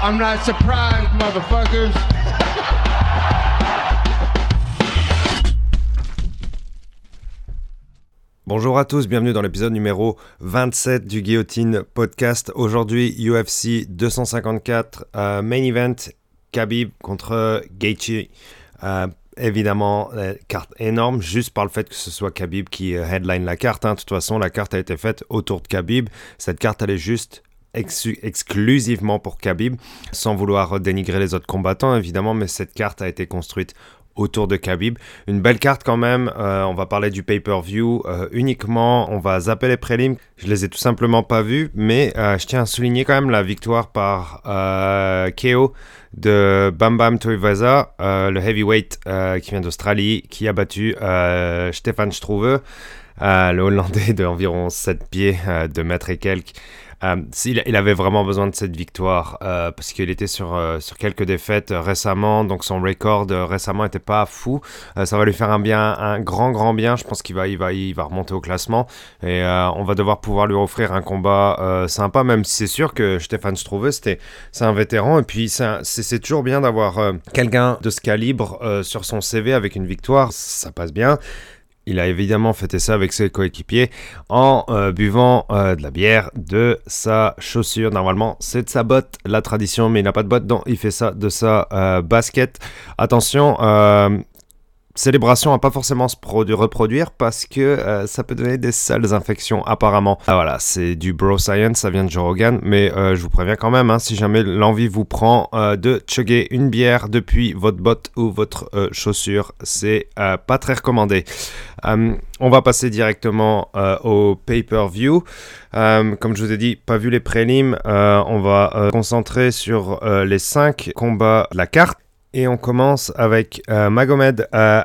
I'm not surprised, motherfuckers. Bonjour à tous, bienvenue dans l'épisode numéro 27 du Guillotine Podcast. Aujourd'hui, UFC 254, euh, main event, Khabib contre Gaethje. Euh, évidemment, carte énorme, juste par le fait que ce soit Khabib qui euh, headline la carte. hein. De toute façon, la carte a été faite autour de Khabib. Cette carte, elle est juste ex- exclusivement pour Khabib, sans vouloir dénigrer les autres combattants, évidemment, mais cette carte a été construite autour de Khabib. Une belle carte quand même. Euh, on va parler du pay-per-view euh, uniquement. On va zapper les prélims. Je les ai tout simplement pas vus, mais euh, je tiens à souligner quand même la victoire par KO de Bam Bam Tuivasa, euh, le heavyweight qui vient d'Australie, qui a battu Stefan Struve, le Hollandais d'environ 7 pieds, 2 mètres et quelques. Euh, il, avait vraiment besoin de cette victoire euh, parce qu'il était sur, euh, sur quelques défaites récemment, donc son record récemment n'était pas fou. Ça va lui faire un bien, un grand grand bien. Je pense qu'il va, il va, il va remonter au classement et on va devoir pouvoir lui offrir un combat sympa, même si c'est sûr que Stéphane Struve, c'est un vétéran et puis c'est, toujours bien d'avoir quelqu'un de ce calibre sur son CV avec une victoire, ça passe bien. Il a évidemment fêté ça avec ses coéquipiers en euh, buvant euh, de la bière de sa chaussure. Normalement, c'est de sa botte, la tradition, mais il n'a pas de botte, donc il fait ça de sa euh, basket. Attention, célébration à pas forcément se produ- reproduire parce que euh, ça peut donner des sales infections apparemment. Ah, voilà, c'est du bro science, ça vient de Joe Rogan, mais euh, je vous préviens quand même, hein, si jamais l'envie vous prend euh, de chugger une bière depuis votre botte ou votre chaussure, c'est pas très recommandé. On va passer directement au pay-per-view. Comme je vous ai dit, pas vu les prélims, on va concentrer sur les 5 combats de la carte. Et on commence avec euh, Magomed euh,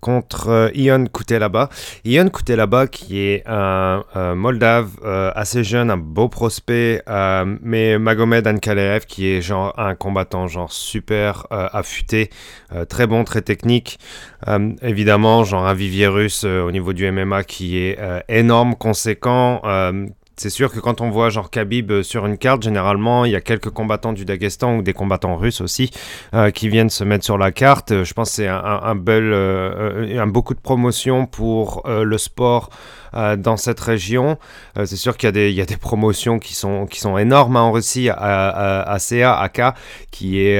contre euh, Ion Kutelaba. Ion Kutelaba qui est un Moldave euh, assez jeune, un beau prospect, mais Magomed Ankalev qui est genre un combattant genre super affûté, très bon, très technique. Évidemment, genre un vivier russe au niveau du MMA qui est énorme, conséquent. C'est sûr que quand on voit genre Khabib euh, sur une carte, généralement, il y a quelques combattants du Daghestan ou des combattants russes aussi euh, qui viennent se mettre sur la carte. Euh, Je pense que c'est un, un, bel, un beaucoup de promotion pour le sport dans cette région. C'est sûr qu'il y, a des- promotions qui sont, qui sont énormes hein, en Russie, à, à, à CA, AK, qui est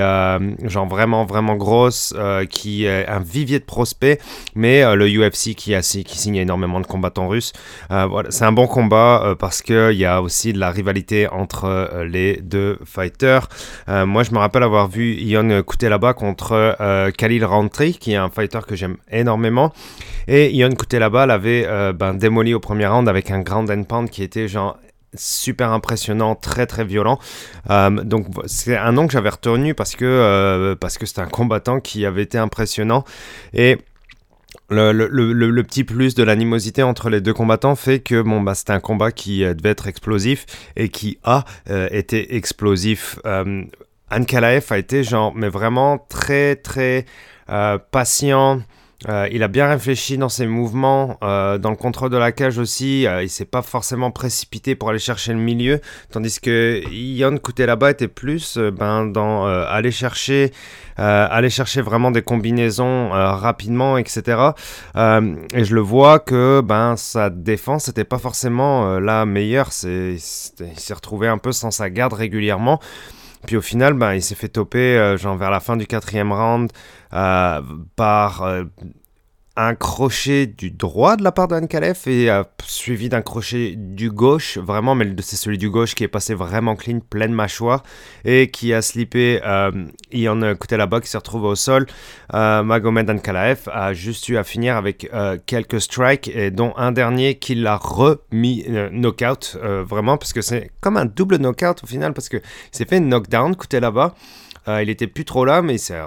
genre vraiment, vraiment grosse, qui est un vivier de prospects, mais le UFC qui, a, qui signe énormément de combattants russes. Voilà, c'est un bon combat euh, qu'il y a aussi de la rivalité entre euh, les deux fighters. Euh, moi, je me rappelle avoir vu Ion Kutelaba contre euh, Khalil Rountree, qui est un fighter que j'aime énormément. Et Ion Kutelaba l'avait ben, démoli au premier round avec un ground and pound qui était genre super impressionnant, très très violent. Donc c'est un nom que j'avais retenu parce que euh, c'était un combattant qui avait été impressionnant et le, petit plus de l'animosité entre les deux combattants fait que bon, bah, c'était un combat qui euh, devait être explosif et qui a euh, été explosif. Euh, Ankalaev a été genre, mais vraiment très très euh, patient. Euh, il a bien réfléchi dans ses mouvements, euh, dans le contrôle de la cage aussi. euh, il s'est pas forcément précipité pour aller chercher le milieu, tandis que Ion Kutelaba était plus ben, dans aller chercher, aller chercher vraiment des combinaisons rapidement, etc. Et je le vois que ben sa défense n'était pas forcément la meilleure. C'est, il s'est retrouvé un peu sans sa garde régulièrement. Puis au final, ben, il s'est fait toper euh, genre vers la fin du quatrième round euh, par euh, un crochet du droit de la part d'Anne Kalef et euh, suivi d'un crochet du gauche, vraiment, mais c'est celui du gauche qui est passé vraiment clean, pleine mâchoire et qui a slippé euh, Ion Kutelaba qui s'est retrouvé au sol. Euh, Magomed Ankalaev a juste eu à finir avec euh, quelques strikes et dont un dernier qui l'a remis euh, knockout vraiment parce que c'est comme un double knockout au final parce que il s'est fait knockdown Kutelaba il était plus trop là, mais il s'est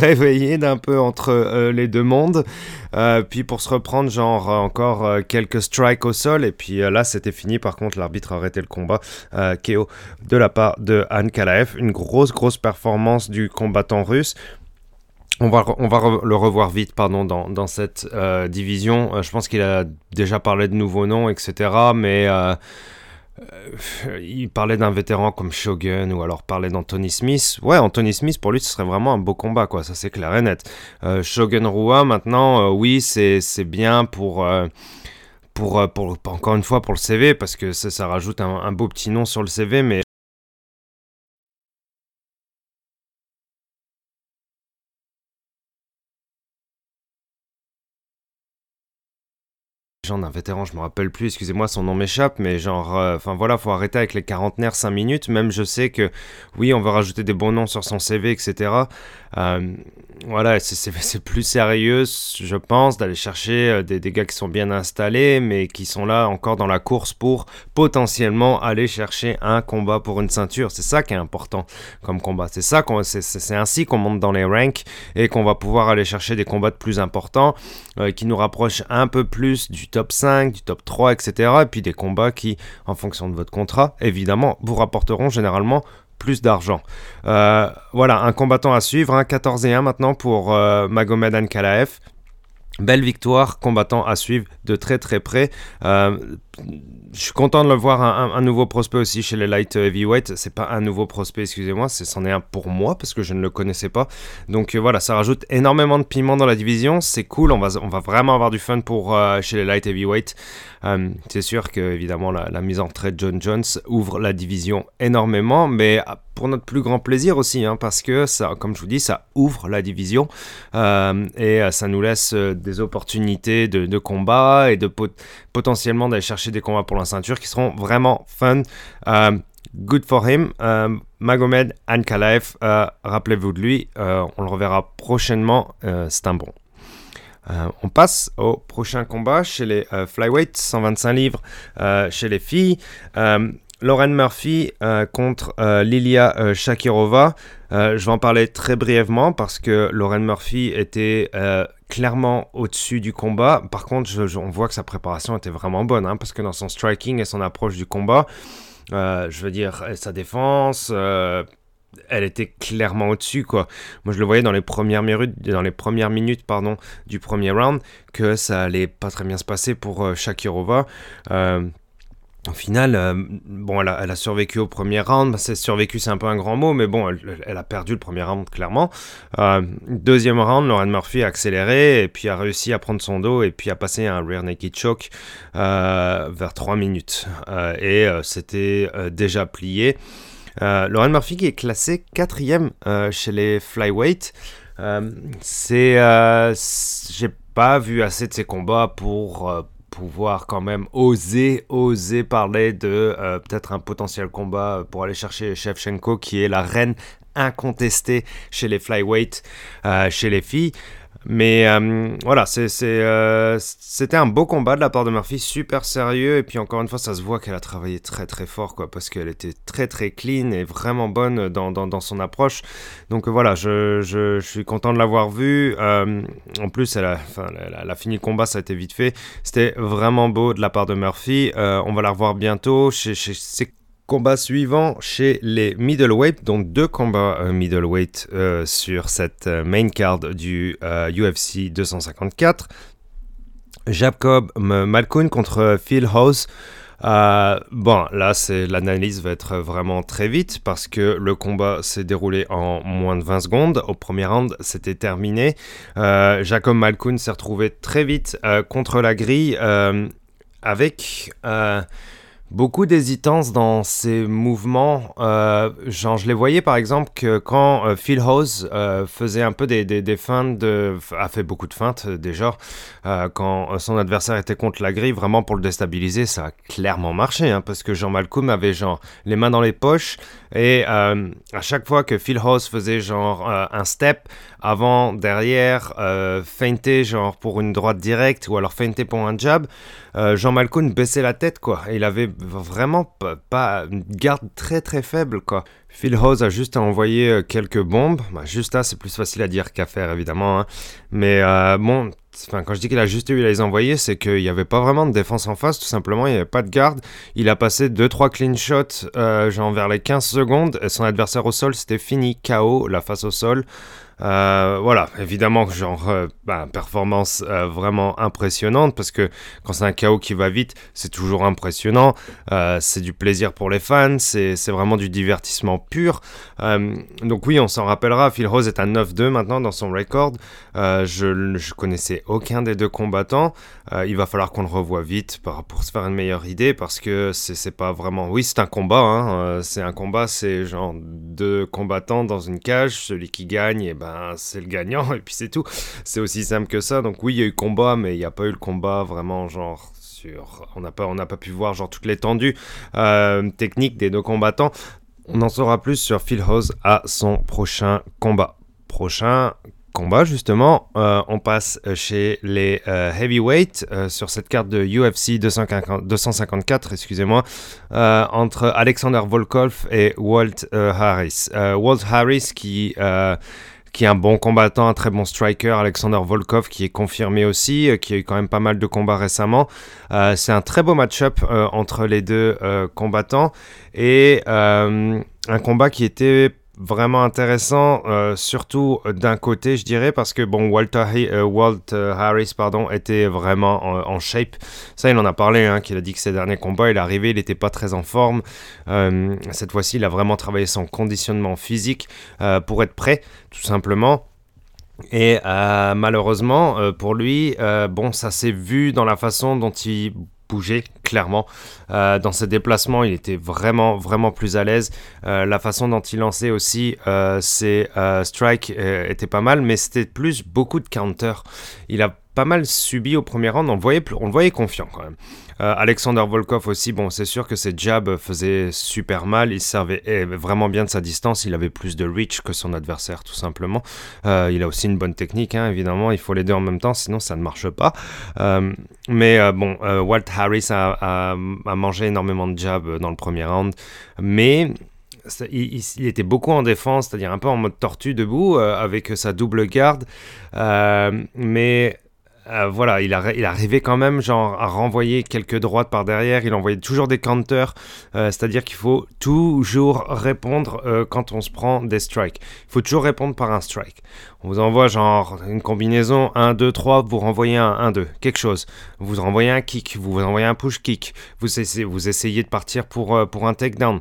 réveillé d'un peu entre euh, les deux mondes. Euh, puis pour se reprendre, genre euh, encore euh, quelques strikes au sol. Et puis euh, là, c'était fini. Par contre, l'arbitre a arrêté le combat. Euh, KO de la part de Anne Kalaev. Une grosse, grosse performance du combattant russe. On va, on va le revoir vite pardon, dans, cette euh, division. Euh, je pense qu'il a déjà parlé de nouveaux noms, etc. Mais euh, euh, il parlait d'un vétéran comme Shogun ou alors parlait d'Anthony Smith. Ouais, Anthony Smith, pour lui, ce serait vraiment un beau combat, quoi. Ça, c'est clair et net. Euh, Shogun Rua, maintenant, oui, c'est bien pour, pour, encore une fois, pour le CV, parce que ça, ça rajoute un, un, beau petit nom sur le CV, mais d'un vétéran, je me rappelle plus, excusez-moi, son nom m'échappe, mais genre, euh, enfin voilà, faut arrêter avec les quarantenaires 5 minutes. Même je sais que, oui, on va rajouter des bons noms sur son CV, etc. Euh, voilà, c'est plus sérieux, je pense, d'aller chercher euh, des, des, gars qui sont bien installés, mais qui sont là encore dans la course pour potentiellement aller chercher un combat pour une ceinture. C'est ça qui est important comme combat. C'est ça, c'est ainsi qu'on monte dans les ranks et qu'on va pouvoir aller chercher des combats de plus importants qui nous rapprochent un peu plus du top 5, du top 3, etc. Et puis des combats qui, en fonction de votre contrat, évidemment, vous rapporteront généralement plus d'argent. Euh, voilà, un combattant à suivre, un 14 et 1 maintenant pour euh, Magomed Ankalaev. Belle victoire, combattant à suivre de très très près. Euh, je suis content de le voir un, nouveau prospect aussi chez les light heavyweight. C'est pas un nouveau prospect, excusez-moi, c'en est, un pour moi parce que je ne le connaissais pas. Donc euh, voilà, ça rajoute énormément de piment dans la division. C'est cool, on va, on va vraiment avoir du fun pour euh, chez les light heavyweight. Euh, c'est sûr que évidemment la, mise en trait de John Jones ouvre la division énormément, mais pour notre plus grand plaisir aussi, hein, parce que ça, comme je vous dis, ça ouvre la division et ça nous laisse des opportunités de, de combat et de potentiellement d'aller chercher des combats pour la ceinture qui seront vraiment fun. Euh, good for him. Euh, Magomed Ankalaev, euh, rappelez-vous de lui, on le reverra prochainement, c'est un bon. on passe au prochain combat chez les flyweight, 125 livres chez les filles. Lauren Murphy contre Lilia Shakirova. je vais en parler très brièvement parce que Lauren Murphy était clairement au-dessus du combat. Par contre, on voit que sa préparation était vraiment bonne, hein, parce que dans son striking et son approche du combat, euh, je veux dire, sa défense, euh, elle était clairement au-dessus. Moi, je le voyais dans les premières minutes, pardon, du premier round, que ça allait pas très bien se passer pour euh, Shakirova. Au final, euh, bon, elle a, survécu au premier round. C'est survécu, c'est un peu un grand mot, mais bon, elle, a perdu le premier round clairement. Euh, deuxième round, Lauren Murphy a accéléré et puis a réussi à prendre son dos et puis a passé un rear naked choke euh, vers 3 minutes et c'était déjà plié. Lauren Murphy qui est classée quatrième chez les flyweight. c'est, j'ai pas vu assez de ses combats pour pouvoir quand même oser, oser parler de euh, peut-être un potentiel combat pour aller chercher Shevchenko qui est la reine incontestée chez les flyweight, euh, chez les filles. Mais euh, voilà, euh, c'était un beau combat de la part de Murphy, super sérieux. Et puis encore une fois, ça se voit qu'elle a travaillé très très fort, quoi, parce qu'elle était très très clean et vraiment bonne dans, dans, son approche. Donc voilà, je, je, suis content de l'avoir vue. Euh, en plus, elle a, elle a, fini le combat, ça a été vite fait. C'était vraiment beau de la part de Murphy. on va la revoir bientôt. Chez, chez, Combat suivant chez les middleweight, donc deux combats euh, middleweight euh, sur cette euh, main card du UFC 254. Jacob Malkoun contre Phil House. bon, là, c'est l'analyse va être vraiment très vite parce que le combat s'est déroulé en moins de 20 secondes. Au premier round, c'était terminé. Jacob Malkoun s'est retrouvé très vite contre la grille avec beaucoup d'hésitance dans ses mouvements. Euh, genre, je les voyais par exemple que quand euh, Phil Hose euh, faisait un peu des, des, des, feintes, de, a fait beaucoup de feintes déjà, quand son adversaire était contre la grille, vraiment pour le déstabiliser, ça a clairement marché, hein, parce que Jean Malcolm avait genre les mains dans les poches, et à chaque fois que Phil Hose faisait genre un step, avant, derrière, feinter genre pour une droite directe, ou alors feinter pour un jab, Jean Malcolm baissait la tête, quoi. Il avait vraiment pas, une garde très très faible quoi. Phil Hose a juste envoyé euh, quelques bombes. Bah, juste là, c'est plus facile à dire qu'à faire évidemment. Hein. Mais euh, bon, quand je dis qu'il a juste eu à les envoyer, c'est qu'il n'y avait pas vraiment de défense en face, tout simplement, il n'y avait pas de garde. Il a passé 2-3 clean shots, euh, genre vers les 15 secondes, et son adversaire au sol, c'était fini, KO, la face au sol. Euh, voilà, évidemment, genre, euh, bah, performance euh, vraiment impressionnante parce que quand c'est un KO qui va vite, c'est toujours impressionnant. c'est du plaisir pour les fans, c'est vraiment du divertissement pur. donc, oui, on s'en rappellera. Phil Rose est à 9-2 maintenant dans son record. je ne connaissais aucun des deux combattants. il va falloir qu'on le revoie vite pour, se faire une meilleure idée parce que c'est pas vraiment. Oui, c'est un combat. Hein, c'est un combat, c'est genre deux combattants dans une cage. Celui qui gagne, et eh ben c'est le gagnant, et puis c'est tout. C'est aussi simple que ça. Donc oui, il y a eu combat, mais il n'y a pas eu le combat vraiment genre sur... On n'a pas, pas pu voir genre toute l'étendue euh, technique des deux combattants. On en saura plus sur Phil Hose à son prochain combat. Prochain combat justement, euh, on passe chez les euh, heavyweight sur cette carte de UFC 254, excusez-moi, entre Alexander Volkov et Walt Harris. Walt Harris qui qui est un bon combattant, un très bon striker, Alexander Volkov, qui est confirmé aussi, euh, qui a eu quand même pas mal de combats récemment. Euh, c'est un très beau match-up euh, entre les deux combattants et un combat qui était vraiment intéressant, euh, surtout d'un côté, je dirais, parce que bon, Walter euh, Walt euh, Harris pardon, était vraiment en, shape. Ça, il en a parlé, hein, qu'il a dit que ses derniers combats, il est arrivé, il n'était pas très en forme. cette fois-ci, il a vraiment travaillé son conditionnement physique pour être prêt, tout simplement. Et malheureusement, pour lui, bon, ça s'est vu dans la façon dont il bouger clairement. Euh, dans ses déplacements, il était vraiment, vraiment plus à l'aise. Euh, la façon dont il lançait aussi euh, ses strikes était pas mal, mais c'était plus beaucoup de counter. Il a pas mal subi au premier round, on voyait, on le voyait confiant quand même. Euh, Alexander Volkov aussi, bon, c'est sûr que ses jabs faisaient super mal. Il servait eh, vraiment bien de sa distance. Il avait plus de reach que son adversaire, tout simplement. Euh, il a aussi une bonne technique, hein, évidemment. Il faut les deux en même temps, sinon ça ne marche pas. Euh, mais bon, Walt Harris a, mangé énormément de jabs dans le premier round. Mais il, était beaucoup en défense, c'est-à-dire un peu en mode tortue debout, avec sa double garde. mais euh, voilà, il, arrivait quand même genre à renvoyer quelques droites par derrière, il envoyait toujours des counters, euh, c'est-à-dire qu'il faut toujours répondre euh, quand on se prend des strikes. Il faut toujours répondre par un strike. On vous envoie genre une combinaison 1, 2, 3, vous renvoyez un 1, 2, quelque chose. Vous renvoyez un kick, vous renvoyez un push kick, vous essayez, de partir pour, pour un takedown.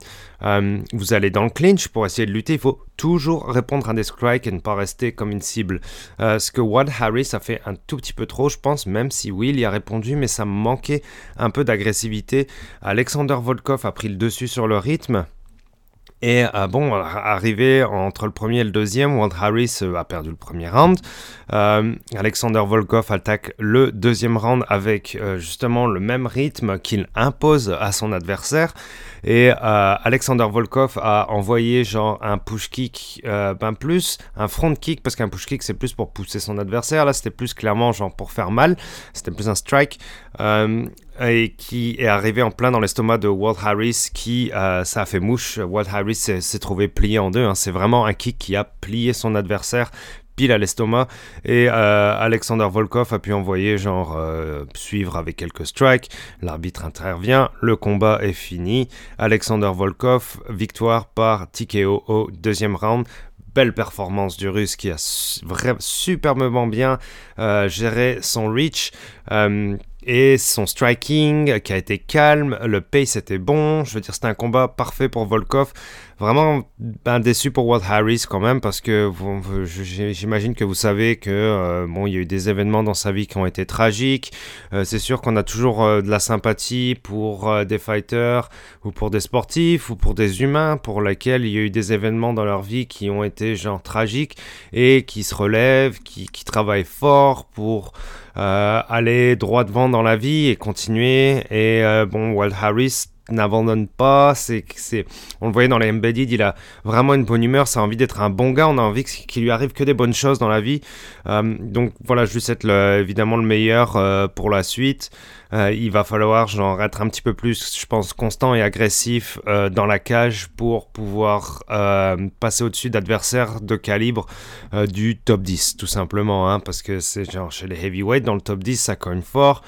vous allez dans le clinch pour essayer de lutter, il faut toujours répondre à des strikes et ne pas rester comme une cible. ce que Wad Harris a fait un tout petit peu trop je pense, même si Will y a répondu, mais ça manquait un peu d'agressivité. Alexander Volkov a pris le dessus sur le rythme. Et euh, bon, arrivé entre le premier et le deuxième, Walt Harris euh, a perdu le premier round. Euh, Alexander Volkov attaque le deuxième round avec justement le même rythme qu'il impose à son adversaire. Et Alexander Volkov a envoyé genre un push kick, ben plus un front kick, parce qu'un push kick c'est plus pour pousser son adversaire. Là c'était plus clairement genre pour faire mal. C'était plus un strike et qui est arrivé en plein dans l'estomac de Walt Harris, qui euh, ça a fait mouche. Walt Harris s'est trouvé plié en deux. Hein. C'est vraiment un kick qui a plié son adversaire pile à l'estomac et euh, Alexander Volkov a pu envoyer genre euh, suivre avec quelques strikes. L'arbitre intervient, le combat est fini. Alexander Volkov, victoire par TKO au deuxième round belle performance du russe qui a superbement bien géré son reach et son striking qui a été calme, le pace était bon, je veux dire c'était un combat parfait pour Volkov. Vraiment ben, déçu pour Walt Harris quand même parce que j'imagine que vous savez que euh, bon il y a eu des événements dans sa vie qui ont été tragiques. Euh, c'est sûr qu'on a toujours euh, de la sympathie pour des fighters ou pour des sportifs ou pour des humains pour lesquels il y a eu des événements dans leur vie qui ont été genre tragiques et qui se relèvent, qui travaillent fort pour aller droit devant dans la vie et continuer. Et bon, Walt Harris n'abandonne pas. C'est, c'est, on le voyait dans les embedded, il a vraiment une bonne humeur. Ça a envie d'être un bon gars. On a envie qu'il lui arrive que des bonnes choses dans la vie. Euh, donc voilà, je lui souhaite évidemment le meilleur euh, pour la suite. Euh, il va falloir genre être un petit peu plus, je pense, constant et agressif dans la cage pour pouvoir passer au-dessus d'adversaires de calibre du top 10, tout simplement. Hein, parce que c'est genre chez les heavyweights, dans le top 10, ça cogne fort.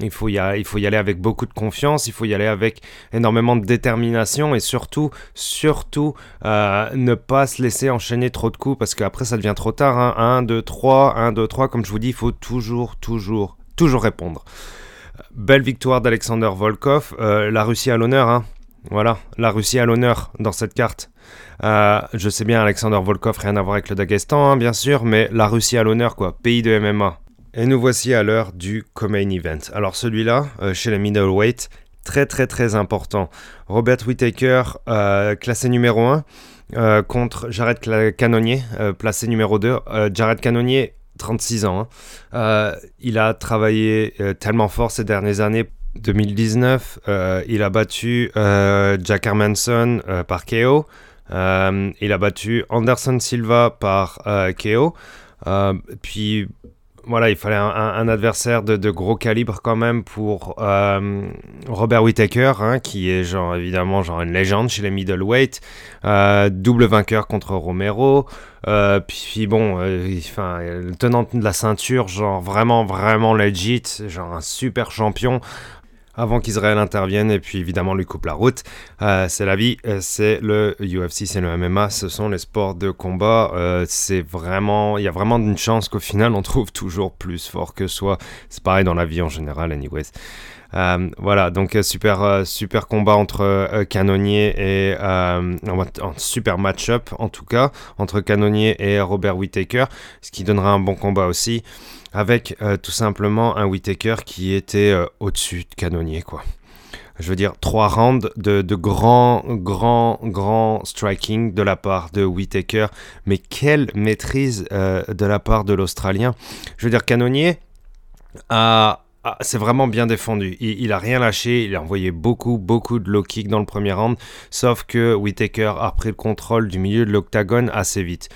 Il faut, y aller, avec beaucoup de confiance, il faut y aller avec énormément de détermination et surtout, surtout, euh, ne pas se laisser enchaîner trop de coups parce qu'après ça devient trop tard. 1, 2, 3, 1, 2, 3, comme je vous dis, il faut toujours, toujours, toujours répondre. Belle victoire d'Alexander Volkov, euh, la Russie à l'honneur, hein. Voilà, la Russie à l'honneur dans cette carte. Euh, je sais bien, Alexander Volkov, rien à voir avec le Dagestan, hein, bien sûr, mais la Russie à l'honneur, quoi. Pays de MMA. Et nous voici à l'heure du co-main event. Alors celui-là, euh, chez les middleweight, très très très important. Robert Whittaker, euh, classé numéro 1, euh, contre Jared Cannonier, placé numéro 2. Jared Cannonier, 36 ans. Hein. il a travaillé tellement fort ces dernières années. 2019, il a battu Jack Hermanson par KO. il a battu Anderson Silva par KO. puis voilà, il fallait un, adversaire de, gros calibre quand même pour euh, Robert Whittaker, hein, qui est genre évidemment genre une légende chez les middleweight, euh, double vainqueur contre Romero, euh, puis, bon, enfin le tenant de la ceinture, genre vraiment vraiment legit, genre un super champion avant qu'Israël intervienne et puis évidemment lui coupe la route. Euh, c'est la vie, euh, c'est le UFC, c'est le MMA, ce sont les sports de combat. Euh, c'est vraiment, il y a vraiment une chance qu'au final on trouve toujours plus fort que soi. C'est pareil dans la vie en général, anyways. voilà, donc super, super combat entre Canonier et super match-up en tout cas entre Canonier et Robert Whittaker, ce qui donnera un bon combat aussi avec euh, tout simplement un Whitaker qui était euh, au-dessus de Canonnier, quoi. Je veux dire, trois rounds de, de grand, grand, grand striking de la part de Whitaker, mais quelle maîtrise euh, de la part de l'Australien. Je veux dire, Canonnier a, c'est vraiment bien défendu. Il, il, a rien lâché. Il a envoyé beaucoup, beaucoup de low kick dans le premier round. Sauf que Whitaker a pris le contrôle du milieu de l'octagone assez vite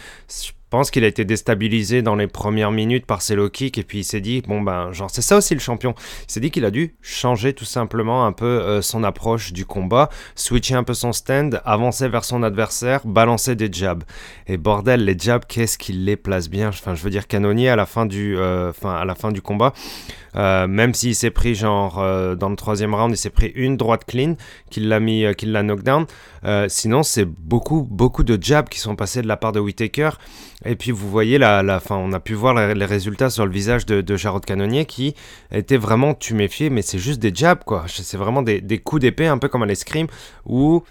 pense qu'il a été déstabilisé dans les premières minutes par ses low kicks et puis il s'est dit bon ben genre c'est ça aussi le champion. Il s'est dit qu'il a dû changer tout simplement un peu euh, son approche du combat, switcher un peu son stand, avancer vers son adversaire, balancer des jabs. Et bordel les jabs qu'est-ce qu'il les place bien? Enfin je veux dire canonnier à la fin du euh, à la fin du combat. Euh, même s'il s'est pris genre dans le troisième round, il s'est pris une droite clean, qu'il l'a mis, qu'il l'a knockdown. Sinon, c'est beaucoup, beaucoup de jabs qui sont passés de la part de Whitaker. Et puis vous voyez la, la fin, on a pu voir les résultats sur le visage de, Jarod Canonier qui était vraiment tuméfié, mais c'est juste des jabs quoi. C'est vraiment des, des coups d'épée un peu comme à l'escrime où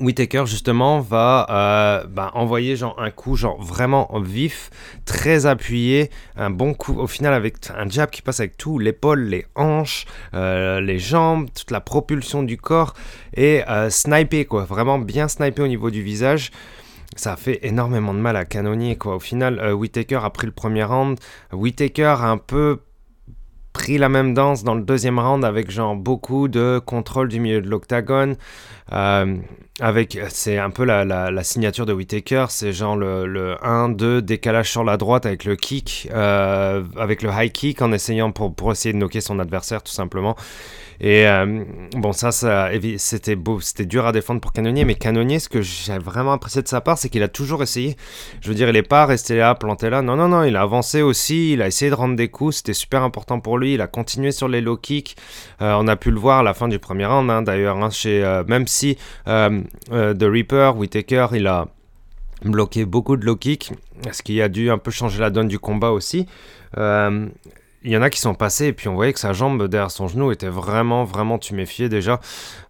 Whitaker justement va euh, bah, envoyer genre un coup vraiment vif, très appuyé, un bon coup au final avec un jab qui passe avec tout, l'épaule, les hanches, euh, les jambes, toute la propulsion du corps et euh, sniper quoi, vraiment bien sniper au niveau du visage ça a fait énormément de mal à Canonier. Quoi. Au final, euh, Whitaker a pris le premier round. Whitaker a un peu pris la même danse dans le deuxième round avec genre beaucoup de contrôle du milieu de l'octagone. C'est un peu la, signature de Whitaker, c'est genre le, le 1-2 décalage sur la droite avec le kick, euh, avec le high kick en essayant pour, essayer de knocker son adversaire tout simplement. Et euh, bon, ça, c'était dur à défendre pour Canonier, mais Canonier, ce que j'ai vraiment apprécié de sa part, c'est qu'il a toujours essayé. Je veux dire, il n'est pas resté là, planté là. Non, non, non, il a avancé aussi, il a essayé de rendre des coups, c'était super important pour lui. Il a continué sur les low kicks. Euh, on a pu le voir à la fin du premier round, hein, d'ailleurs, hein, même si The Reaper, Whitaker, il a bloqué beaucoup de low kicks, ce qui a dû un peu changer la donne du combat aussi il y en a qui sont passés et puis on voyait que sa jambe derrière son genou était vraiment, vraiment tuméfiée déjà.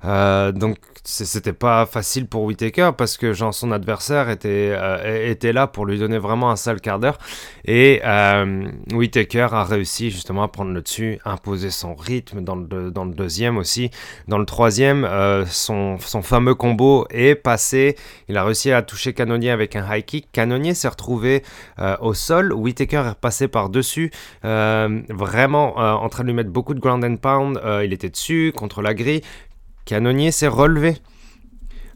Euh, donc c'était pas facile pour Whitaker parce que genre, son adversaire était, euh, était là pour lui donner vraiment un sale quart d'heure. Et euh, Whitaker a réussi justement à prendre le dessus, imposer son rythme dans le, dans le deuxième aussi. Dans le troisième, euh, son, son, fameux combo est passé. Il a réussi à toucher Canonier avec un high kick. Canonier s'est retrouvé au sol. Whitaker est passé par-dessus, vraiment en train de lui mettre beaucoup de ground and pound. il était dessus contre la grille. Canonier s'est relevé.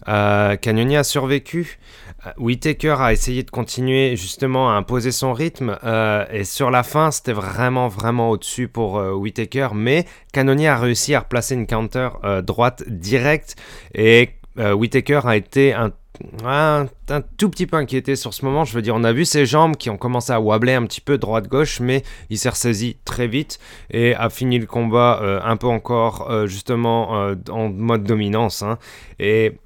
Euh, Canonier a survécu. Euh, Whitaker a essayé de continuer justement à imposer son rythme euh, et sur la fin c'était vraiment vraiment au-dessus pour Whitaker mais Canonier a réussi à replacer une counter droite directe et Whitaker a été un un, tout petit peu inquiété sur ce moment. Je veux dire, on a vu ses jambes qui ont commencé à wobbler un petit peu droite-gauche, mais il s'est ressaisi très vite et a fini le combat euh, un peu encore euh, justement euh, en mode dominance. Hein. Et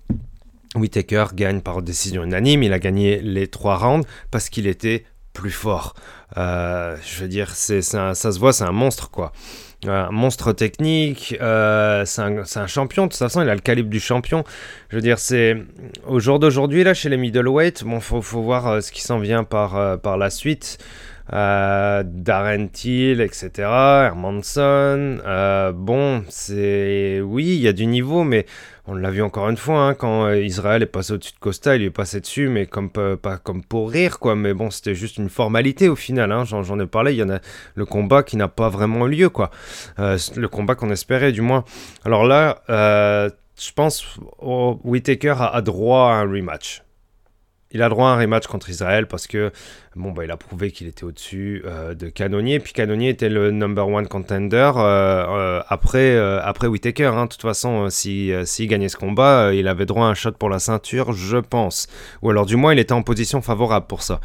Whitaker gagne par décision unanime. Il a gagné les trois rounds parce qu'il était plus fort. je veux dire, c'est, ça se voit, c'est un monstre quoi un monstre technique, euh, c'est un, champion, de toute façon il a le calibre du champion. Je veux dire, c'est au jour d'aujourd'hui, là, chez les middleweight, bon, faut, voir euh, ce qui s'en vient par, euh, par la suite. Darren Till, etc., Hermanson, bon, c'est... Oui, il y a du niveau, mais on l'a vu encore une fois, hein, quand euh, Israël est passé au-dessus de Costa, il est passé dessus, mais comme, pas comme pour rire, quoi. Mais bon, c'était juste une formalité au final. Hein, J'en ai parlé, il y en a le combat qui n'a pas vraiment lieu, quoi. Euh, le combat qu'on espérait, du moins. Alors là, euh, je pense oh, Whitaker a droit à un rematch il a droit à un rematch contre Israël parce que bon bah il a prouvé qu'il était au-dessus euh, de Canonier. Puis Canonier était le number one contender euh, euh, après après Whitaker. Hein. De toute façon, s'il si, gagnait ce combat, il avait droit à un shot pour la ceinture, je pense. Ou alors du moins il était en position favorable pour ça.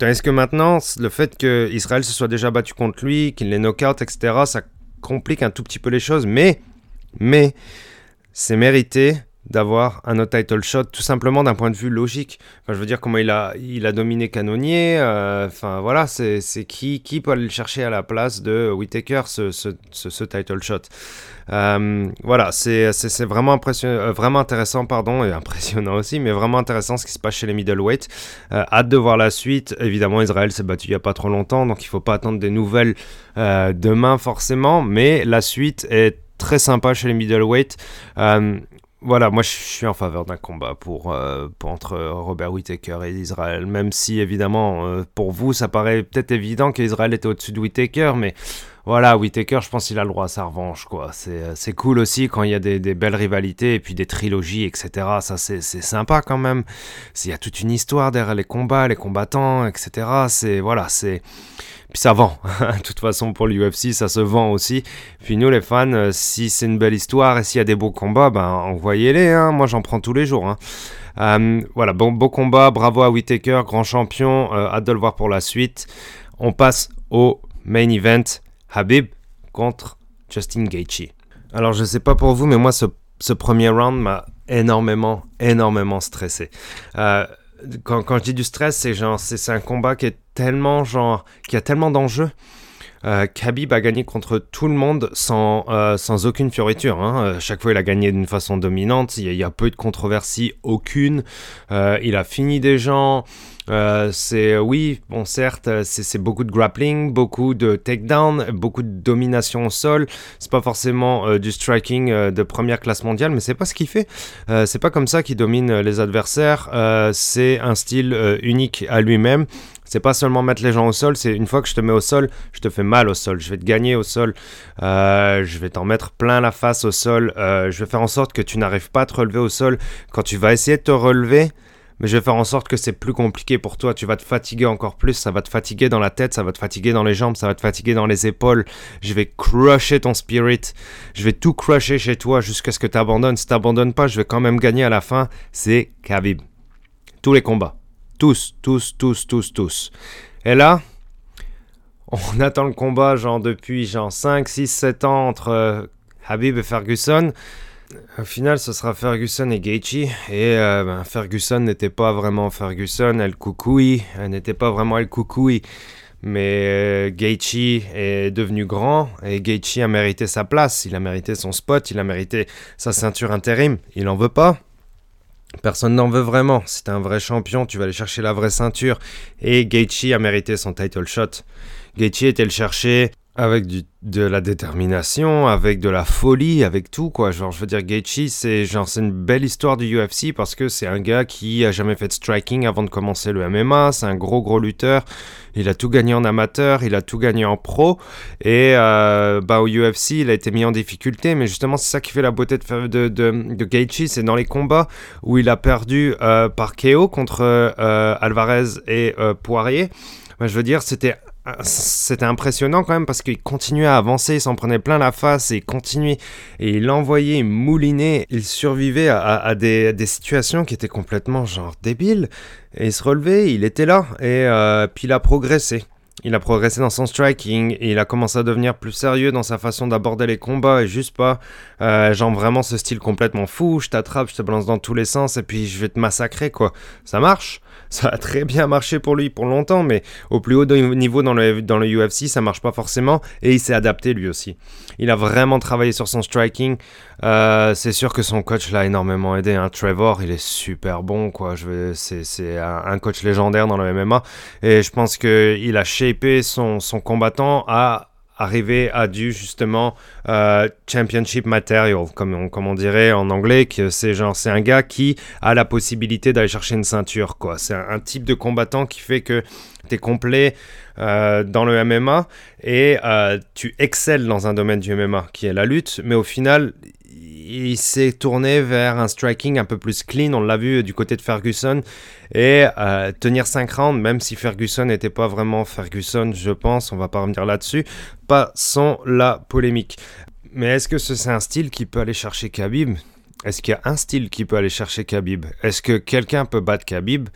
Est-ce que maintenant le fait que Israël se soit déjà battu contre lui, qu'il l'ait knockout, etc., ça complique un tout petit peu les choses. Mais mais c'est mérité d'avoir un autre title shot, tout simplement d'un point de vue logique. Je veux dire, comment il a, il a dominé Canonier. Euh, enfin, voilà, c'est qui, qui peut aller le chercher à la place de Whitaker, ce, ce, title shot. Euh, voilà, c'est vraiment, impressionnant, euh, vraiment intéressant, pardon, et impressionnant aussi, mais vraiment intéressant ce qui se passe chez les middleweight. hâte de voir la suite. Évidemment, Israël s'est battu il n'y a pas trop longtemps, donc il ne faut pas attendre des nouvelles demain forcément, mais la suite est très sympa chez les middleweight. Euh, voilà, moi je suis en faveur d'un combat pour, euh, entre Robert Whittaker et Israël, même si évidemment euh, pour vous ça paraît peut-être évident qu'Israël était au-dessus de Whittaker, mais voilà, Whittaker je pense qu'il a le droit à sa revanche, quoi. C'est euh, cool aussi quand il y a des, belles rivalités et puis des trilogies, etc. Ça c'est sympa quand même. Il y a toute une histoire derrière les combats, les combattants, etc. C'est voilà, c'est ça vend. de toute façon, pour l'UFC, ça se vend aussi. Puis nous, les fans, euh, si c'est une belle histoire et s'il y a des beaux combats, ben envoyez-les. Hein. Moi, j'en prends tous les jours. Hein. Euh, voilà, bon, beau combat. Bravo à Whitaker, grand champion. Euh, hâte de le voir pour la suite. On passe au main event. Habib contre Justin Gaethje. Alors, je sais pas pour vous, mais moi, ce, ce premier round m'a énormément, énormément stressé. Euh, quand, je dis du stress, c'est genre, c'est un combat qui est tellement genre, qui a tellement d'enjeux. Euh, Khabib a gagné contre tout le monde sans, euh, sans aucune fioriture. Hein. Euh, chaque fois, il a gagné d'une façon dominante. Il y, a, peu de controversie, aucune. Euh, il a fini des gens. Euh, c'est oui, bon certes, c'est beaucoup de grappling, beaucoup de takedown, beaucoup de domination au sol. C'est pas forcément euh, du striking euh, de première classe mondiale, mais c'est pas ce qu'il fait. c'est pas comme ça qu'il domine les adversaires. c'est un style unique à lui-même. C'est pas seulement mettre les gens au sol, c'est une fois que je te mets au sol, je te fais mal au sol. Je vais te gagner au sol. je vais t'en mettre plein la face au sol. je vais faire en sorte que tu n'arrives pas à te relever au sol. Quand tu vas essayer de te relever, mais je vais faire en sorte que c'est plus compliqué pour toi. Tu vas te fatiguer encore plus, ça va te fatiguer dans la tête, ça va te fatiguer dans les jambes, ça va te fatiguer dans les épaules. Je vais crusher ton spirit, je vais tout crusher chez toi jusqu'à ce que tu abandonnes. Si tu pas, je vais quand même gagner à la fin. C'est Khabib. Tous les combats. Tous, tous, tous, tous, tous. Et là, on attend le combat genre depuis genre 5, 6, 7 ans entre euh, Khabib et Ferguson. Au final, ce sera Ferguson et Gaethje. Et euh, ben, Ferguson n'était pas vraiment Ferguson, El Koukoui. Elle n'était pas vraiment El Koukoui. Mais euh, Gaethje est devenu grand et Gaethje a mérité sa place. Il a mérité son spot, il a mérité sa ceinture intérim. Il n'en veut pas. Personne n'en veut vraiment. Si t'es un vrai champion, tu vas aller chercher la vraie ceinture. Et Gaethje a mérité son title shot. Gaethje était le chercher avec de la détermination, avec de la folie, avec tout quoi. Genre je veux dire Gaethje c'est une belle histoire du UFC parce que c'est un gars qui a jamais fait de striking avant de commencer le MMA, c'est un gros gros lutteur. Il a tout gagné en amateur, il a tout gagné en pro et euh, bah au UFC il a été mis en difficulté mais justement c'est ça qui fait la beauté de de, Gaethje, c'est dans les combats où il a perdu euh, par KO contre euh, Alvarez et Poirier. Moi, je veux dire, c'était c'était impressionnant quand même parce qu'il continuait à avancer, il s'en prenait plein la face et il continuait et il envoyait, il moulinait, il survivait à, des, situations qui étaient complètement genre débiles et il se relevait, il était là et euh, puis il a progressé. Il a progressé dans son striking et il a commencé à devenir plus sérieux dans sa façon d'aborder les combats et juste pas euh, genre vraiment ce style complètement fou, je t'attrape, je te balance dans tous les sens et puis je vais te massacrer quoi. Ça marche ça a très bien marché pour lui pour longtemps, mais au plus haut niveau dans le, UFC, ça marche pas forcément, et il s'est adapté lui aussi. Il a vraiment travaillé sur son striking. Euh, c'est sûr que son coach l'a énormément aidé. Hein. Trevor, il est super bon, quoi. C'est un, coach légendaire dans le MMA, et je pense qu'il a shapé son combattant à arriver à du justement euh, championship material, comme on, dirait en anglais, que c'est genre c'est un gars qui a la possibilité d'aller chercher une ceinture, quoi. C'est un, type de combattant qui fait que tu es complet euh, dans le MMA et euh, tu excelles dans un domaine du MMA qui est la lutte, mais au final il s'est tourné vers un striking un peu plus clean, on l'a vu du côté de Ferguson, et euh, tenir 5 rounds, même si Ferguson n'était pas vraiment Ferguson, je pense, on va pas revenir là-dessus, pas sans la polémique. Mais est-ce que c'est un style qui peut aller chercher Khabib? Est-ce qu'il y a un style qui peut aller chercher Khabib? Est-ce que quelqu'un peut battre Khabib?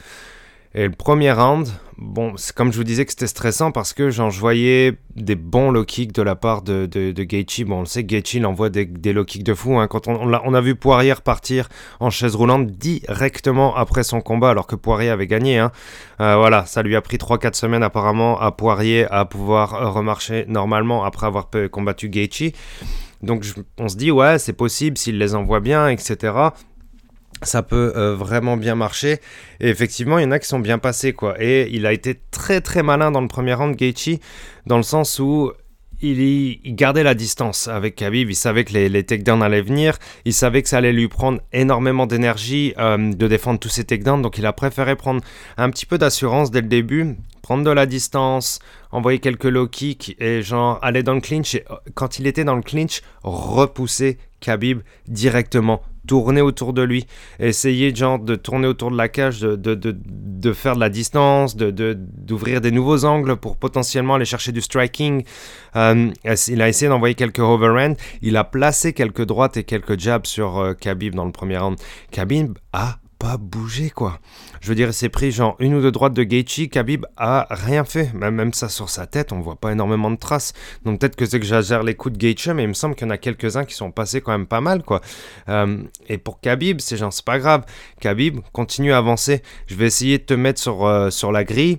Et le premier round, bon, comme je vous disais que c'était stressant parce que genre, je voyais des bons low kicks de la part de, de, Gaethje. Bon, on le sait, Gaethje, il envoie des, low kicks de fou. Hein. Quand on, a, vu Poirier partir en chaise roulante directement après son combat alors que Poirier avait gagné. Hein. Euh, voilà, ça lui a pris 3-4 semaines apparemment à Poirier à pouvoir remarcher normalement après avoir combattu Gaethje. Donc on se dit, ouais, c'est possible s'il les envoie bien, etc ça peut euh, vraiment bien marcher. Et effectivement, il y en a qui sont bien passés, quoi. Et il a été très très malin dans le premier round, Gaethje, dans le sens où il, il, gardait la distance avec Khabib. Il savait que les, les takedowns allaient venir. Il savait que ça allait lui prendre énormément d'énergie euh, de défendre tous ces takedowns. Donc il a préféré prendre un petit peu d'assurance dès le début, prendre de la distance, envoyer quelques low kicks et genre aller dans le clinch. Et quand il était dans le clinch, repousser Khabib directement tourner autour de lui, essayer de tourner autour de la cage, de faire de la distance, d'ouvrir des nouveaux angles pour potentiellement aller chercher du striking. Euh, il a essayé d'envoyer quelques overhands, il a placé quelques droites et quelques jabs sur euh, Khabib dans le premier round. Khabib a pas bougé quoi. Je veux dire, il s'est pris genre une ou deux droites de Gaethje, Khabib a rien fait. Même ça sur sa tête, on voit pas énormément de traces. Donc peut-être que c'est que j'agère les coups de Gaethje, mais il me semble qu'il y en a quelques-uns qui sont passés quand même pas mal quoi. Euh, et pour Khabib, c'est genre c'est pas grave. Khabib continue à avancer. Je vais essayer de te mettre sur, euh, sur la grille.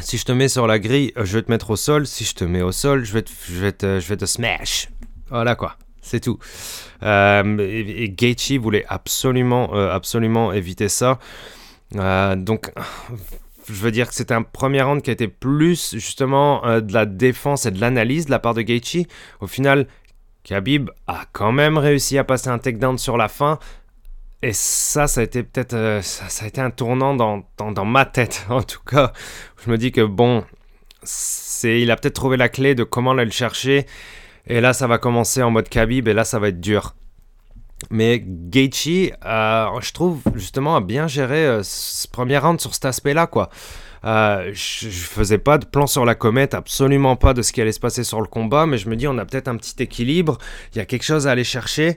Si je te mets sur la grille, je vais te mettre au sol. Si je te mets au sol, je vais te, je vais te, je vais te smash. Voilà quoi c'est tout. Euh, et, et Gaethje voulait absolument, euh, absolument éviter ça. Euh, donc, je veux dire que c'était un premier round qui a été plus justement de la défense et de l'analyse de la part de Gaethje. Au final, Khabib a quand même réussi à passer un takedown sur la fin. Et ça, ça a été peut-être, ça, a été un tournant dans, dans, dans, ma tête, en tout cas. Je me dis que bon, c'est, il a peut-être trouvé la clé de comment aller le chercher. Et là, ça va commencer en mode Khabib, et là, ça va être dur. Mais Gaethje, euh, je trouve justement a bien géré euh, ce premier round sur cet aspect-là, quoi. Euh, je, faisais pas de plan sur la comète, absolument pas de ce qui allait se passer sur le combat, mais je me dis on a peut-être un petit équilibre, il y a quelque chose à aller chercher.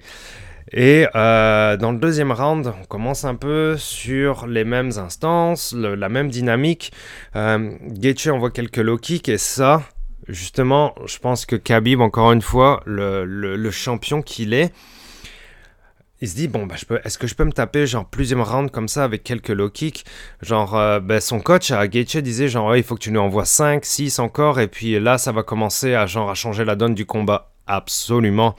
Et dans le deuxième round, on commence un peu sur les mêmes instances, la même dynamique. Euh, Gaethje envoie quelques low kicks et ça, justement, je pense que Khabib, encore une fois, le, champion qu'il est, il se dit bon bah est-ce que je peux me taper genre plusieurs rounds comme ça avec quelques low kicks? Genre euh, bah, son coach à Gaethje disait genre il faut que tu nous envoies 5 6 encore et puis là ça va commencer à genre à changer la donne du combat. Absolument.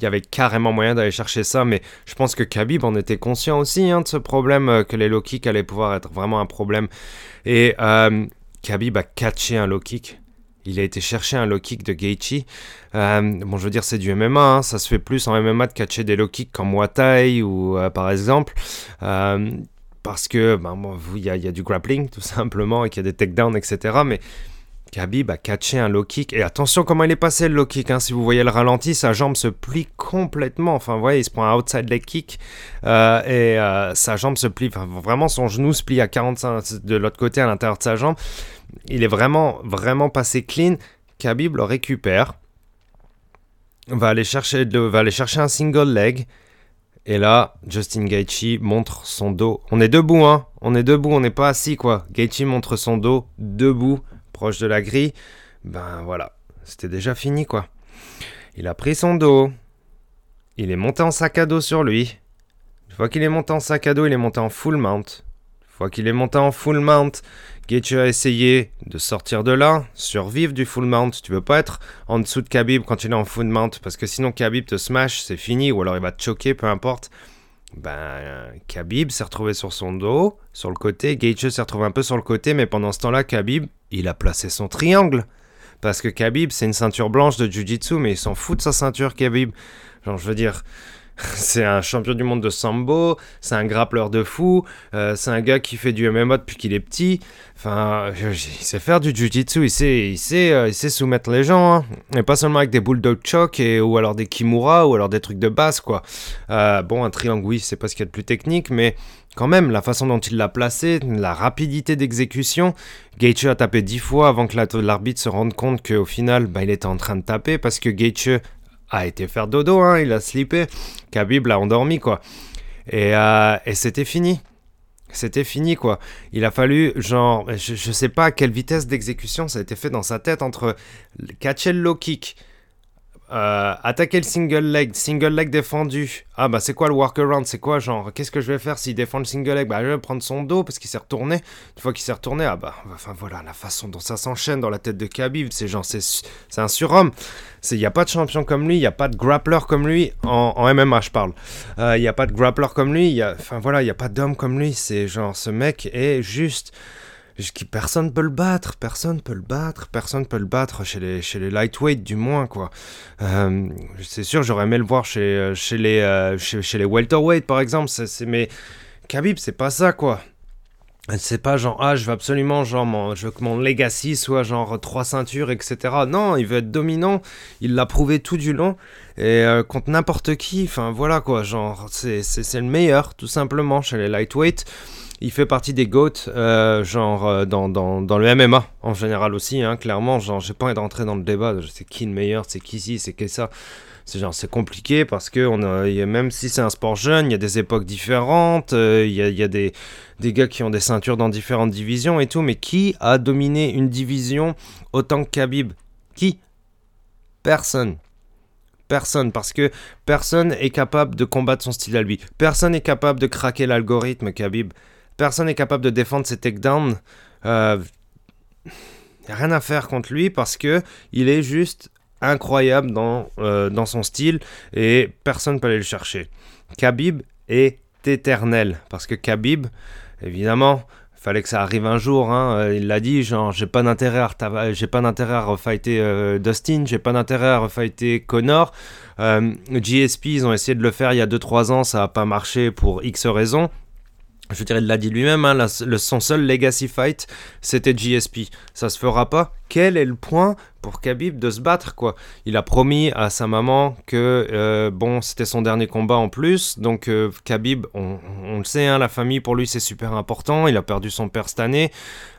Il y avait carrément moyen d'aller chercher ça mais je pense que Khabib en était conscient aussi hein, de ce problème euh, que les low kicks allaient pouvoir être vraiment un problème. Et euh, Khabib a catché un low kick Il a été chercher un low kick de Gaethje. Euh, bon, je veux dire, c'est du MMA. Hein. ça se fait plus en MMA de catcher des low kicks comme Muay Thai ou euh, par exemple. Euh, parce que ben, il y, a du grappling tout simplement et qu'il y a des takedowns, etc. Mais Khabib a catché un low kick. Et attention comment il est passé le low kick. Hein. Si vous voyez le ralenti, sa jambe se plie complètement. Enfin, vous voyez, il se prend un outside leg kick. Et sa jambe se plie. Enfin, vraiment, son genou se plie à 45 de l'autre côté à l'intérieur de sa jambe. Il est vraiment, vraiment passé clean. Khabib le récupère. Va aller chercher, va aller chercher un single leg. Et là, Justin Gaethje montre son dos. On est debout, hein. On est debout, on n'est pas assis, quoi. Gaethje montre son dos debout proche de la grille, ben voilà, c'était déjà fini quoi. Il a pris son dos, il est monté en sac à dos sur lui. Une fois qu'il est monté en sac à dos, il est monté en full mount. Une fois qu'il est monté en full mount, Gaethje a essayé de sortir de là, survivre du full mount. Tu veux pas être en dessous de Khabib quand il est en full mount parce que sinon Khabib te smash, c'est fini ou alors il va te choquer, peu importe. Ben, Khabib s'est retrouvé sur son dos, sur le côté. Gaethje s'est retrouvé un peu sur le côté, mais pendant ce temps-là, Khabib, il a placé son triangle. Parce que Khabib, c'est une ceinture blanche de Jiu-Jitsu, mais il s'en fout de sa ceinture, Khabib. Genre, je veux dire, c'est un champion du monde de sambo, c'est un grappleur de fou, euh, c'est un gars qui fait du MMA depuis qu'il est petit. Enfin, il sait faire du jiu-jitsu, il sait, il, sait, euh, il sait soumettre les gens, hein. et pas seulement avec des bulldog choke et, ou alors des kimura ou alors des trucs de base quoi. Euh, bon, un triangle, oui, c'est pas ce qu'il y a de plus technique, mais quand même, la façon dont il l'a placé, la rapidité d'exécution, Gaethje a tapé dix fois avant que l'arbitre se rende compte qu'au final, bah, il était en train de taper parce que Gaethje a été faire dodo, hein, il a slippé. Khabib l'a endormi, quoi. Et, euh, et c'était fini. C'était fini, quoi. Il a fallu, genre, je, je sais pas à quelle vitesse d'exécution ça a été fait dans sa tête entre catcher le low kick, euh, attaquer le single leg, single leg défendu. Ah bah c'est quoi le workaround? C'est quoi genre Qu'est-ce que je vais faire s'il défend le single leg? Bah je vais prendre son dos parce qu'il s'est retourné. Une fois qu'il s'est retourné, ah bah enfin voilà la façon dont ça s'enchaîne dans la tête de Khabib, c'est genre c'est un surhomme. Il n'y a pas de champion comme lui, il n'y a pas de grappler comme lui en, MMA je parle. Il euh, n'y a pas de grappler comme lui, enfin voilà il n'y a pas d'homme comme lui. C'est genre ce mec est juste personne peut le battre, personne peut le battre, personne peut le battre chez les, chez les lightweight du moins quoi. Euh, c'est sûr, j'aurais aimé le voir chez, euh, chez les, euh, chez, les welterweight par exemple, c'est, mais Khabib c'est pas ça quoi. C'est pas genre ah je veux absolument genre mon, je veux que mon legacy soit genre trois ceintures etc. Non, il veut être dominant, il l'a prouvé tout du long et contre n'importe qui. Enfin voilà quoi, genre c'est, le meilleur tout simplement chez les lightweight il fait partie des GOAT, euh, genre euh, dans, dans, dans, le MMA en général aussi, hein, clairement. Genre, j'ai pas envie d'entrer dans le débat, c'est qui le meilleur, c'est qui ci, c'est qui ça. C'est genre, c'est compliqué parce que on a, même si c'est un sport jeune, il y a des époques différentes, euh, il y, a, y a des, des gars qui ont des ceintures dans différentes divisions et tout, mais qui a dominé une division autant que Khabib? Qui? Personne personne parce que personne est capable de combattre son style à lui. Personne est capable de craquer l'algorithme Khabib. Personne n'est capable de défendre ses takedowns. Euh, rien à faire contre lui parce que il est juste incroyable dans, euh, dans son style et personne ne peut aller le chercher. Khabib est éternel parce que Khabib, évidemment, fallait que ça arrive un jour. Hein, euh, il l'a dit, genre, j'ai pas d'intérêt à, j'ai pas d'intérêt à refighter euh, Dustin, j'ai pas d'intérêt à refighter Connor. GSP, ils ont essayé de le faire il y a 2-3 ans, ça a pas marché pour X raisons je dirais, l'a dit lui-même, hein, son seul legacy fight, c'était GSP. Ça se fera pas. Quel est le point pour Khabib de se battre, quoi Il a promis à sa maman que, euh, bon, c'était son dernier combat en plus. Donc, euh, Khabib, on, le sait, hein, la famille, pour lui, c'est super important. Il a perdu son père cette année.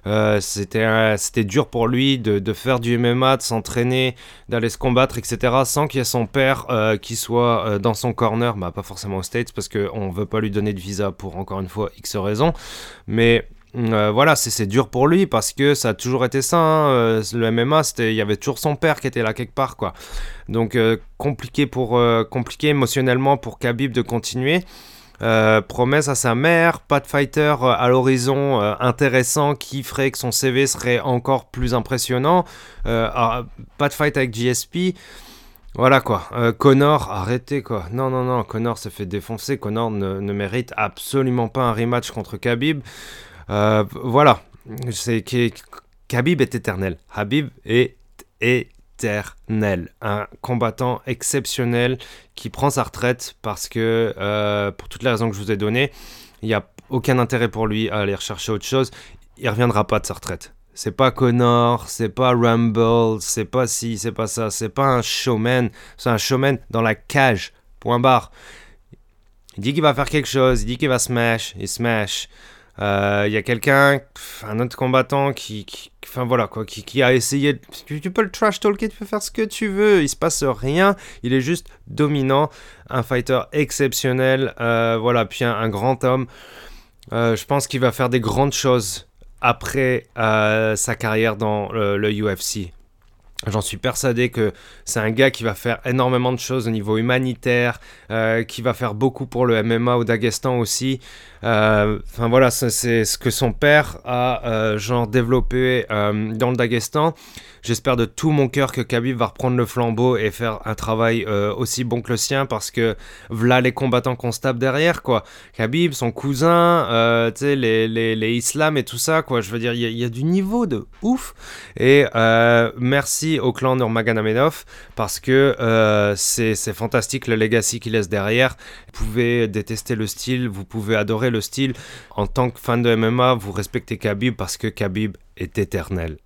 Euh, c'était, c'était dur pour lui de, faire du MMA, de s'entraîner, d'aller se combattre, etc. sans qu'il y ait son père qui soit dans son corner. Bah, pas forcément aux States, parce qu'on veut pas lui donner de visa pour, encore une fois, X raisons. Mais euh, voilà, c'est dur pour lui parce que ça a toujours été ça. Hein. Euh, le MMA, il y avait toujours son père qui était là quelque part, quoi. Donc euh, compliqué pour compliqué émotionnellement pour Khabib de continuer. promesse à sa mère, pas de fighter à l'horizon intéressant qui ferait que son CV serait encore plus impressionnant. Ah, pas de fight avec GSP. Voilà quoi. Connor, arrêtez quoi. Non, non, non, Connor se fait défoncer. Connor ne, ne mérite absolument pas un rematch contre Khabib. Euh, voilà, c'est Khabib est éternel. Habib est éternel. Un combattant exceptionnel qui prend sa retraite parce que, euh, pour toutes les raisons que je vous ai données, il n'y a aucun intérêt pour lui à aller rechercher autre chose. Il reviendra pas de sa retraite. C'est pas Connor, c'est pas Rumble, c'est pas ci, c'est pas ça, c'est pas un showman, c'est un showman dans la cage. Point barre. Il dit qu'il va faire quelque chose, il dit qu'il va smash, il smash. Euh, Il y a quelqu'un, un autre combattant qui, enfin voilà quoi, qui, a essayé. Tu, peux le trash talker, tu peux faire ce que tu veux, il se passe rien. Il est juste dominant, un fighter exceptionnel, euh, voilà, puis un, grand homme. Euh, je pense qu'il va faire des grandes choses après sa carrière dans le UFC. J'en suis persuadé que c'est un gars qui va faire énormément de choses au niveau humanitaire, euh, qui va faire beaucoup pour le MMA au Daghestan aussi. Euh, Enfin voilà, c'est ce que son père a euh, développé dans le Daghestan. J'espère de tout mon cœur que Khabib va reprendre le flambeau et faire un travail euh, aussi bon que le sien parce que voilà les combattants qu'on se tape derrière quoi. Khabib, son cousin, euh, tu sais les, les, les Islam et tout ça quoi. Je veux dire, il y, a- du niveau de ouf. Et euh, merci au clan Nurmagomedov parce que c'est fantastique le legacy qu'il laisse derrière. Vous pouvez détester le style, vous pouvez adorer le style. En tant que fan de MMA, vous respectez Khabib parce que Khabib est éternel.